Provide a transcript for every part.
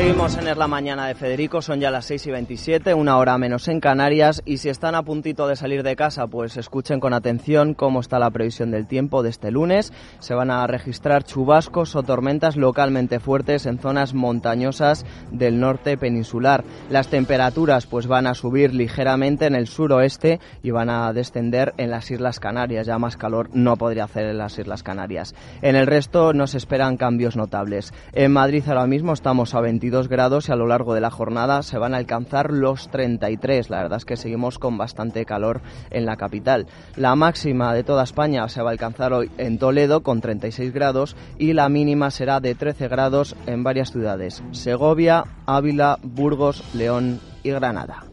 Seguimos en la Mañana de Federico, son ya las 6 y 27, una hora menos en Canarias y si están a puntito de salir de casa, pues escuchen con atención cómo está la previsión del tiempo de este lunes. Se van a registrar chubascos o tormentas localmente fuertes en zonas montañosas del norte peninsular. Las temperaturas pues van a subir ligeramente en el suroeste y van a descender en las Islas Canarias, ya más calor no podría hacer en las Islas Canarias. En el resto nos esperan cambios notables. En Madrid ahora mismo estamos a 20 22 grados y a lo largo de la jornada se van a alcanzar los 33. La verdad es que seguimos con bastante calor en la capital. La máxima de toda España se va a alcanzar hoy en Toledo con 36 grados y la mínima será de 13 grados en varias ciudades. Segovia, Ávila, Burgos, León y Granada.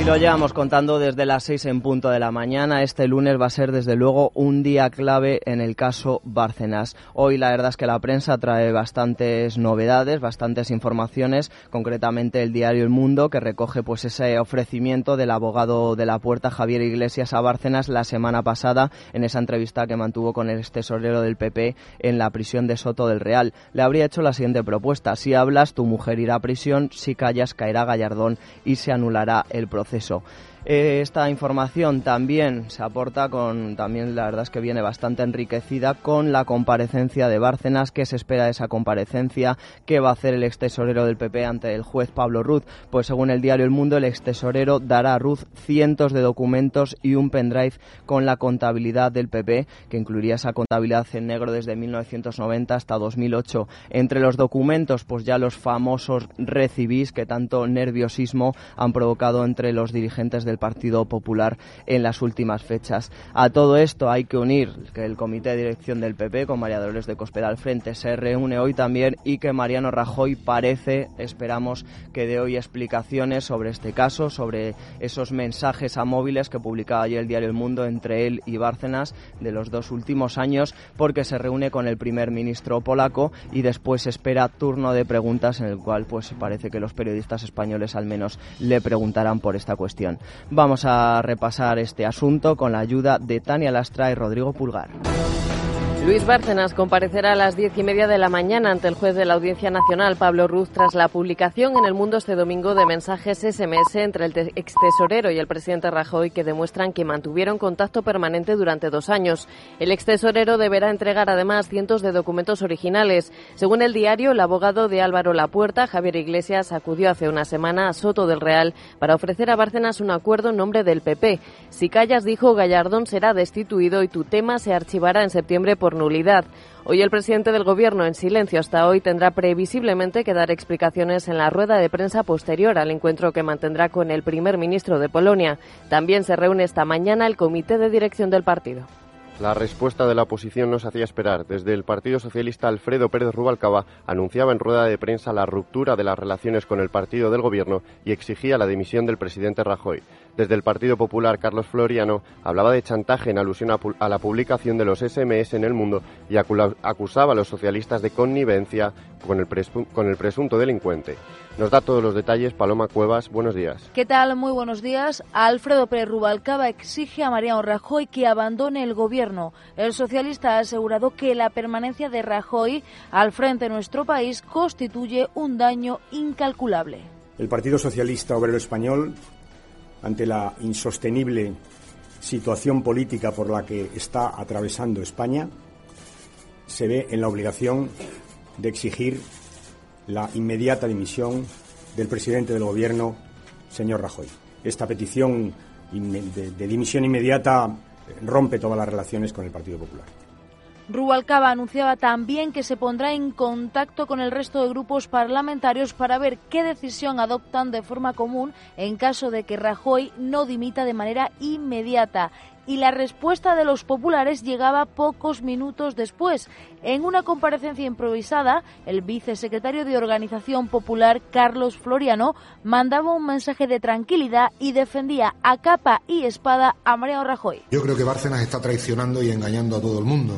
Y lo llevamos contando desde las 6 en punto de la mañana. Este lunes va a ser desde luego un día clave en el caso Bárcenas. Hoy la verdad es que la prensa trae bastantes novedades, bastantes informaciones, concretamente el diario El Mundo que recoge pues ese ofrecimiento del abogado de la puerta Javier Iglesias a Bárcenas la semana pasada en esa entrevista que mantuvo con el tesorero del PP en la prisión de Soto del Real. Le habría hecho la siguiente propuesta: si hablas, tu mujer irá a prisión, si callas, caerá Gallardón y se anulará el proceso proceso. Eh, esta información también se aporta con, también la verdad es que viene bastante enriquecida con la comparecencia de Bárcenas, qué se espera de esa comparecencia, qué va a hacer el ex tesorero del PP ante el juez Pablo Ruz. Pues según el diario El Mundo, el ex tesorero dará a Ruz cientos de documentos y un pendrive con la contabilidad del PP, que incluiría esa contabilidad en negro desde 1990 hasta 2008. Entre los documentos, pues ya los famosos recibís que tanto nerviosismo han provocado entre los dirigentes del Partido Popular en las últimas fechas. A todo esto hay que unir que el Comité de Dirección del PP, con María Dolores de Cospedal al frente, se reúne hoy también y que Mariano Rajoy parece, esperamos, que dé hoy explicaciones sobre este caso, sobre esos mensajes a móviles que publicaba ayer el diario El Mundo entre él y Bárcenas de los dos últimos años, porque se reúne con el primer ministro polaco y después espera turno de preguntas en el cual pues parece que los periodistas españoles al menos le preguntarán por esta cuestión. Vamos a repasar este asunto con la ayuda de Tania Lastra y Rodrigo Pulgar. Luis Bárcenas comparecerá a las diez y media de la mañana ante el juez de la Audiencia Nacional, Pablo Ruz, tras la publicación en el mundo este domingo de mensajes SMS entre el ex tesorero y el presidente Rajoy que demuestran que mantuvieron contacto permanente durante dos años. El ex tesorero deberá entregar además cientos de documentos originales. Según el diario, el abogado de Álvaro Lapuerta, Javier Iglesias, acudió hace una semana a Soto del Real para ofrecer a Bárcenas un acuerdo en nombre del PP. Si callas, dijo, Gallardón será destituido y tu tema se archivará en septiembre por nulidad. Hoy el presidente del Gobierno, en silencio hasta hoy, tendrá previsiblemente que dar explicaciones en la rueda de prensa posterior al encuentro que mantendrá con el primer ministro de Polonia. También se reúne esta mañana el comité de dirección del partido. La respuesta de la oposición no se hacía esperar. Desde el Partido Socialista, Alfredo Pérez Rubalcaba anunciaba en rueda de prensa la ruptura de las relaciones con el partido del Gobierno y exigía la dimisión del presidente Rajoy. Desde el Partido Popular, Carlos Floriano hablaba de chantaje en alusión a, la publicación de los SMS en el mundo y acusaba a los socialistas de connivencia con el presunto delincuente. Nos da todos los detalles Paloma Cuevas. Buenos días. ¿Qué tal? Muy buenos días. Alfredo Pérez Rubalcaba exige a Mariano Rajoy que abandone el gobierno. El socialista ha asegurado que la permanencia de Rajoy al frente de nuestro país constituye un daño incalculable. El Partido Socialista Obrero Español, ante la insostenible situación política por la que está atravesando España, se ve en la obligación de exigir la inmediata dimisión del presidente del Gobierno, señor Rajoy. Esta petición de, dimisión inmediata rompe todas las relaciones con el Partido Popular. Rubalcaba anunciaba también que se pondrá en contacto con el resto de grupos parlamentarios para ver qué decisión adoptan de forma común en caso de que Rajoy no dimita de manera inmediata y la respuesta de los populares llegaba pocos minutos después. En una comparecencia improvisada, el vicesecretario de Organización Popular, Carlos Floriano, mandaba un mensaje de tranquilidad y defendía a capa y espada a Mariano Rajoy. Yo creo que Bárcenas está traicionando y engañando a todo el mundo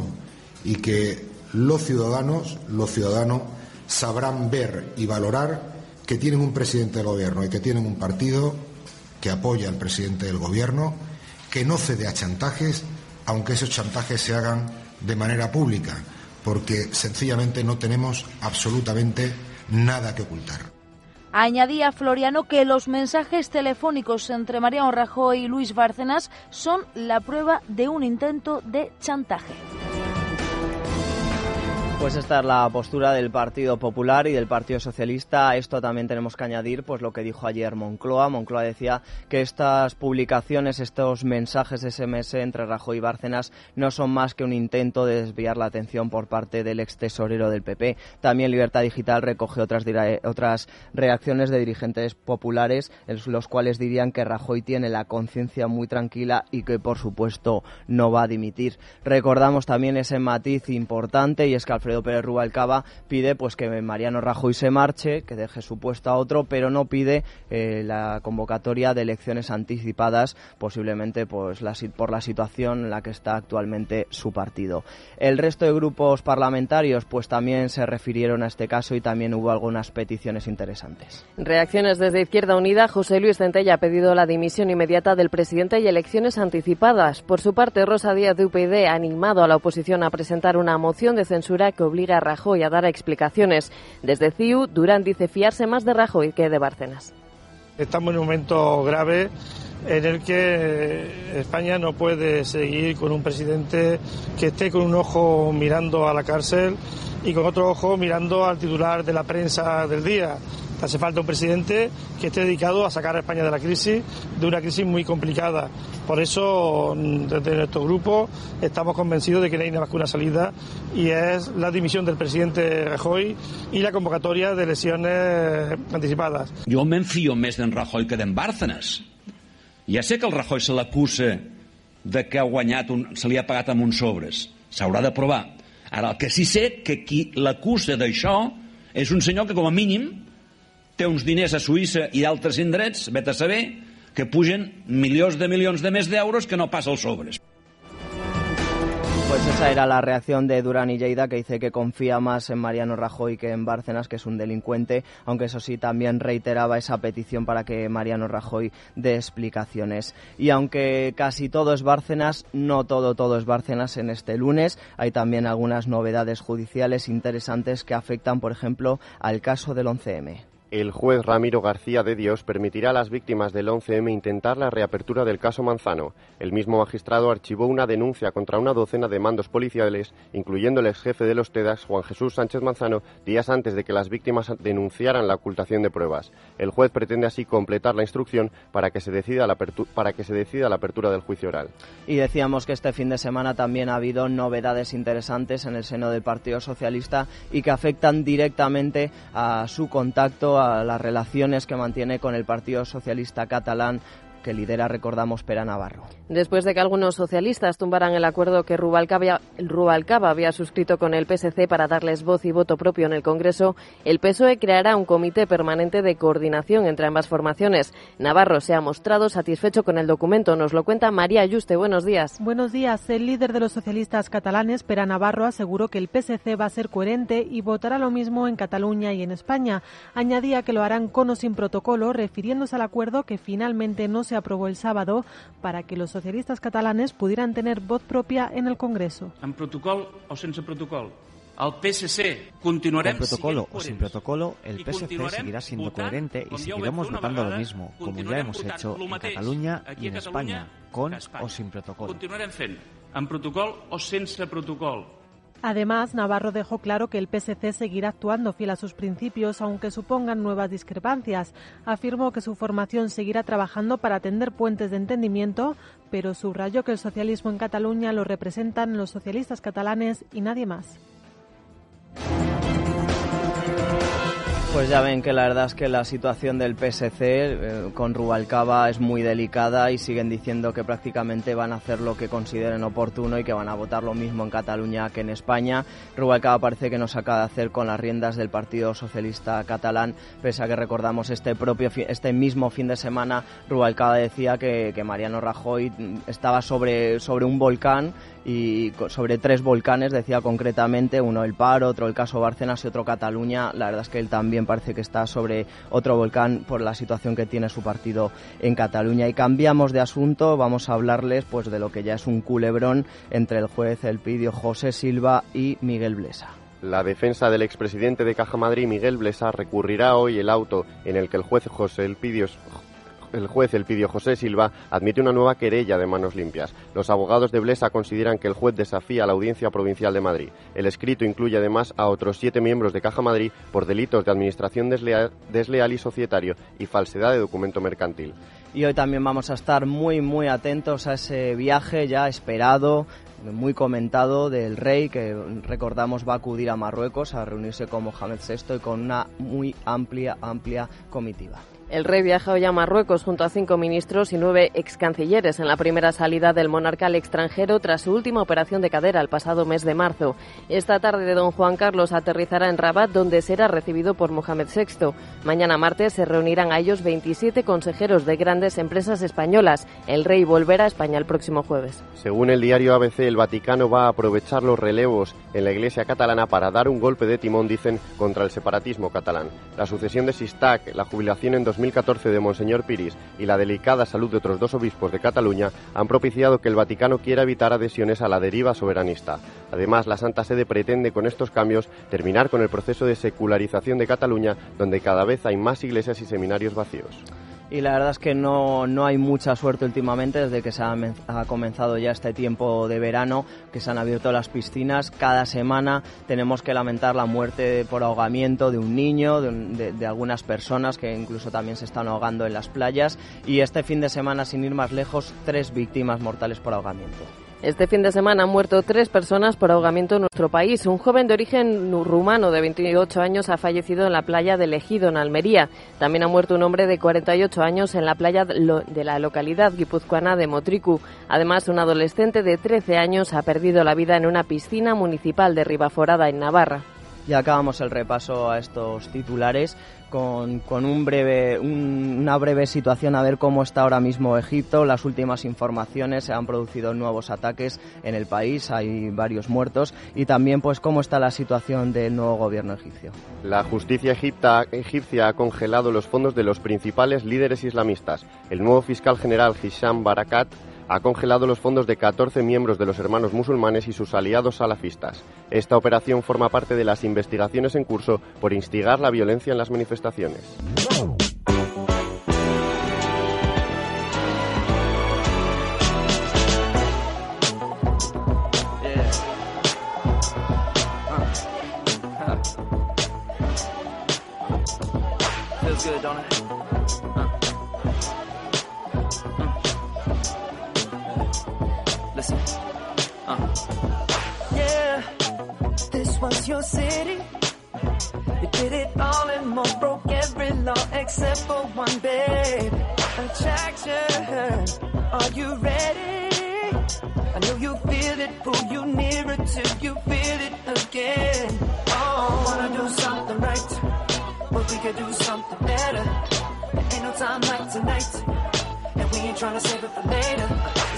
y que los ciudadanos, los ciudadanos sabrán ver y valorar que tienen un presidente del gobierno y que tienen un partido que apoya al presidente del gobierno que no cede a chantajes, aunque esos chantajes se hagan de manera pública, porque sencillamente no tenemos absolutamente nada que ocultar. Añadía Floriano que los mensajes telefónicos entre Mariano Rajoy y Luis Bárcenas son la prueba de un intento de chantaje. Pues esta es la postura del Partido Popular y del Partido Socialista. Esto también tenemos que añadir, pues lo que dijo ayer Moncloa. Moncloa decía que estas publicaciones, estos mensajes SMS entre Rajoy y Bárcenas no son más que un intento de desviar la atención por parte del ex tesorero del PP. También Libertad Digital recoge otras, otras reacciones de dirigentes populares, los cuales dirían que Rajoy tiene la conciencia muy tranquila y que, por supuesto, no va a dimitir. Recordamos también ese matiz importante y es que Alfredo Pérez Rubalcaba pide pues que Mariano Rajoy se marche, que deje su puesto a otro, pero no pide eh, la convocatoria de elecciones anticipadas, posiblemente pues la, por la situación en la que está actualmente su partido. El resto de grupos parlamentarios pues también se refirieron a este caso y también hubo algunas peticiones interesantes. Reacciones desde Izquierda Unida, José Luis Centella ha pedido la dimisión inmediata del presidente y elecciones anticipadas. Por su parte, Rosa Díaz de UPyD ha animado a la oposición a presentar una moción de censura obliga a Rajoy a dar explicaciones. Desde CIU, Durán dice fiarse más de Rajoy que de Bárcenas. Estamos en un momento grave en el que España no puede seguir con un presidente que esté con un ojo mirando a la cárcel y con otro ojo mirando al titular de la prensa del día. Hace falta un presidente que esté dedicado a sacar a España de la crisis, de una crisis muy complicada. Por eso, desde nuestro grupo, estamos convencidos de que no hay más que una salida y es la dimisión del presidente Rajoy y la convocatoria de elecciones anticipadas. Jo m'enfio més d'en Rajoy que d'en Bárcenas. Ja sé que el Rajoy se l'acusa de que ha guanyat, un, se li ha pagat amb uns sobres. S'haurà de provar. Ara, el que sí sé que qui l'acusa d'això és un senyor que, com a mínim, té uns diners a Suïssa i altres indrets, vet a saber, que pugen milions de milions de més d'euros que no passa els sobres. Pues esa era la reacción de Durán y Lleida, que dice que confía más en Mariano Rajoy que en Bárcenas, que es un delincuente, aunque eso sí también reiteraba esa petición para que Mariano Rajoy dé explicaciones. Y aunque casi todo es Bárcenas, no todo, todo es Bárcenas en este lunes. Hay también algunas novedades judiciales interesantes que afectan, por ejemplo, al caso del 11M. El juez Ramiro García de Dios permitirá a las víctimas del 11M intentar la reapertura del caso Manzano. El mismo magistrado archivó una denuncia contra una docena de mandos policiales, incluyendo el ex jefe de los TEDAX, Juan Jesús Sánchez Manzano, días antes de que las víctimas denunciaran la ocultación de pruebas. El juez pretende así completar la instrucción para que se decida la, para que se decida la apertura del juicio oral. Y decíamos que este fin de semana también ha habido novedades interesantes en el seno del Partido Socialista y que afectan directamente a su contacto a las relaciones que mantiene con el Partido Socialista catalán que lidera, recordamos, Pera Navarro. Después de que algunos socialistas tumbaran el acuerdo que Rubalcaba, Rubalcaba, había suscrito con el PSC para darles voz y voto propio en el Congreso, el PSOE creará un comité permanente de coordinación entre ambas formaciones. Navarro se ha mostrado satisfecho con el documento. Nos lo cuenta María Ayuste. Buenos días. Buenos días. El líder de los socialistas catalanes, Pera Navarro, aseguró que el PSC va a ser coherente y votará lo mismo en Cataluña y en España. Añadía que lo harán con o sin protocolo, refiriéndose al acuerdo que finalmente no se aprobó el sábado para que los socialistas catalanes pudieran tener voz propia en el Congreso. ¿En protocolo o sin protocolo? Al PSC continuaremos Con protocolo o sin protocolo, el PSC seguirá siendo coherente y seguiremos votando lo mismo, como ya hemos hecho en Cataluña y en España, con o sin protocolo. Continuarem fent, en protocolo o sense protocolo. Además, Navarro dejó claro que el PSC seguirá actuando fiel a sus principios, aunque supongan nuevas discrepancias. Afirmó que su formación seguirá trabajando para atender puentes de entendimiento, pero subrayó que el socialismo en Cataluña lo representan los socialistas catalanes y nadie más. Pues ya ven que la verdad es que la situación del PSC eh, con Rubalcaba es muy delicada y siguen diciendo que prácticamente van a hacer lo que consideren oportuno y que van a votar lo mismo en Cataluña que en España. Rubalcaba parece que nos acaba de hacer con las riendas del Partido Socialista Catalán, pese a que recordamos este propio este mismo fin de semana Rubalcaba decía que, Mariano Rajoy estaba sobre, sobre un volcán y sobre tres volcanes, decía concretamente, uno el Paro, otro el caso Bárcenas y otro Cataluña. La verdad es que él también parece que está sobre otro volcán por la situación que tiene su partido en Cataluña. Y cambiamos de asunto, vamos a hablarles pues de lo que ya es un culebrón entre el juez Elpidio José Silva y Miguel Blesa. La defensa del expresidente de Caja Madrid, Miguel Blesa, recurrirá hoy el auto en el que el juez José Elpidio el juez Elpidio José Silva admite una nueva querella de manos limpias. Los abogados de Blesa consideran que el juez desafía a la Audiencia Provincial de Madrid. El escrito incluye además a otros siete miembros de Caja Madrid por delitos de administración desleal, desleal y societario y falsedad de documento mercantil. Y hoy también vamos a estar muy, muy atentos a ese viaje ya esperado muy comentado del rey que recordamos va a acudir a Marruecos a reunirse con Mohamed VI y con una muy amplia, amplia comitiva. El rey viaja hoy a Marruecos junto a cinco ministros y nueve ex cancilleres en la primera salida del monarca al extranjero tras su última operación de cadera el pasado mes de marzo. Esta tarde don Juan Carlos aterrizará en Rabat donde será recibido por Mohamed VI. Mañana martes se reunirán a ellos 27 consejeros de grandes empresas españolas. El rey volverá a España el próximo jueves. Según el diario ABC, el Vaticano va a aprovechar los relevos en la Iglesia catalana para dar un golpe de timón, dicen, contra el separatismo catalán. La sucesión de Sistac, la jubilación en 2014 de Monseñor Piris y la delicada salud de otros dos obispos de Cataluña han propiciado que el Vaticano quiera evitar adhesiones a la deriva soberanista. Además, la Santa Sede pretende con estos cambios terminar con el proceso de secularización de Cataluña, donde cada vez hay más iglesias y seminarios vacíos y la verdad es que no, no hay mucha suerte últimamente desde que se ha, comenzado ya este tiempo de verano, que se han abierto las piscinas. Cada semana tenemos que lamentar la muerte por ahogamiento de un niño, de, de algunas personas que incluso también se están ahogando en las playas y este fin de semana, sin ir más lejos, tres víctimas mortales por ahogamiento. Este fin de semana han muerto tres personas por ahogamiento en nuestro país. Un joven de origen rumano de 28 años ha fallecido en la playa de Ejido, en Almería. También ha muerto un hombre de 48 años en la playa de la localidad guipuzcoana de Motricu. Además, un adolescente de 13 años ha perdido la vida en una piscina municipal de Ribaforada, en Navarra. Ya acabamos el repaso a estos titulares con, un breve, una breve situación a ver cómo está ahora mismo Egipto. Las últimas informaciones se han producido nuevos ataques en el país, hay varios muertos y también pues cómo está la situación del nuevo gobierno egipcio. La justicia egipcia ha congelado los fondos de los principales líderes islamistas. El nuevo fiscal general Hisham Barakat ha congelado los fondos de 14 miembros de los hermanos musulmanes y sus aliados salafistas. Esta operación forma parte de las investigaciones en curso por instigar la violencia en las manifestaciones. Except for one, babe. Attraction, are you ready? I know you feel it, pull you nearer till you feel it again. Oh, wanna do something right, but we could do something better. There ain't no time like tonight, and we ain't trying to save it for later.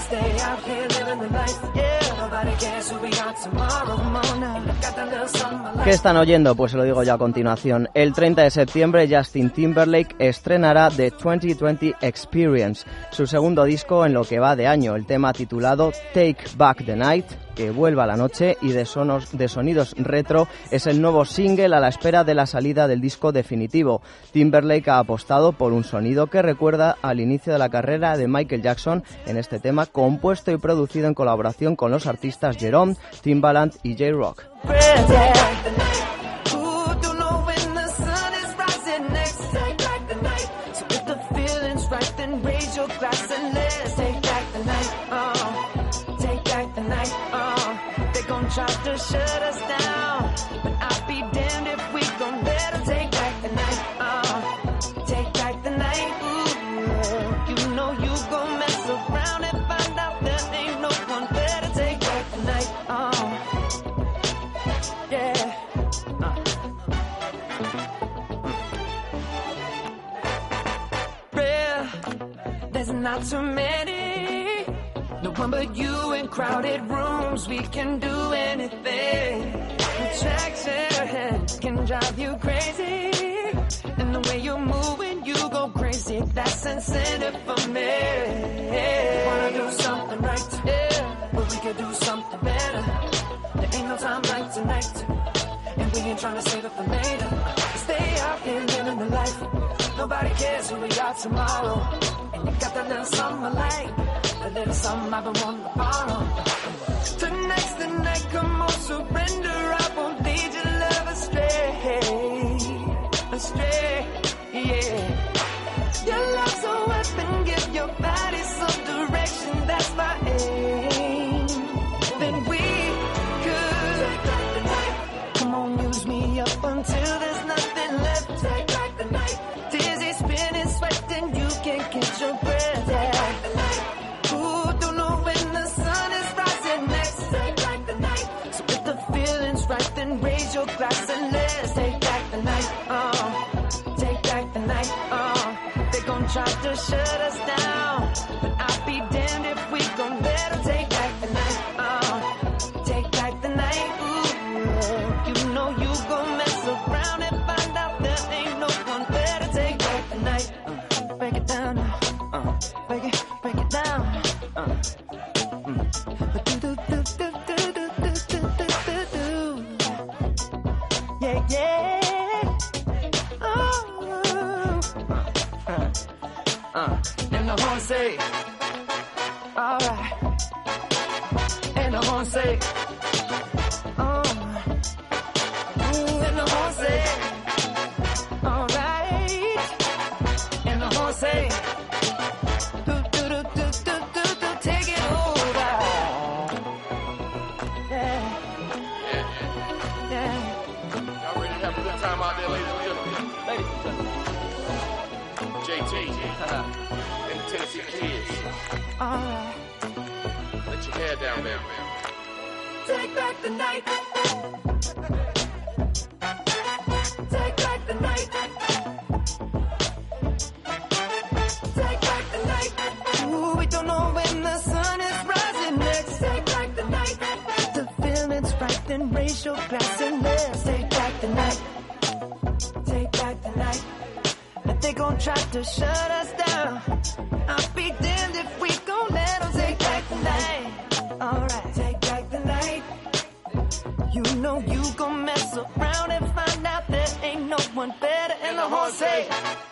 ¿Qué están oyendo? Pues se lo digo ya a continuación. El 30 de septiembre Justin Timberlake estrenará The 2020 Experience, su segundo disco en lo que va de año. El tema titulado Take Back the Night Que vuelva la noche y de, sonos, de sonidos retro es el nuevo single a la espera de la salida del disco definitivo. Timberlake ha apostado por un sonido que recuerda al inicio de la carrera de Michael Jackson en este tema compuesto y producido en colaboración con los artistas Jerome, Timbaland y J-Rock. Crowded rooms. We can do anything. Attraction can drive you crazy. And the way you move when you go crazy, that's incentive for me. Wanna do something right, yeah. But we could do something better. There ain't no time like tonight. And we ain't trying to save it for later. Stay out here living the life. Nobody cares who we are tomorrow. And you got that little I like. A little something I've been wanting to borrow. Tonight's the night, come on, surrender. I won't lead your love astray. Astray, yeah. Take back the night. Take back the night. Take back the night. Ooh, we don't know when the sun is rising next. Take back the night. The feeling's right, raise your glass and let's take back the night. Take back the night. If they gon' try to shut us Beyoncé.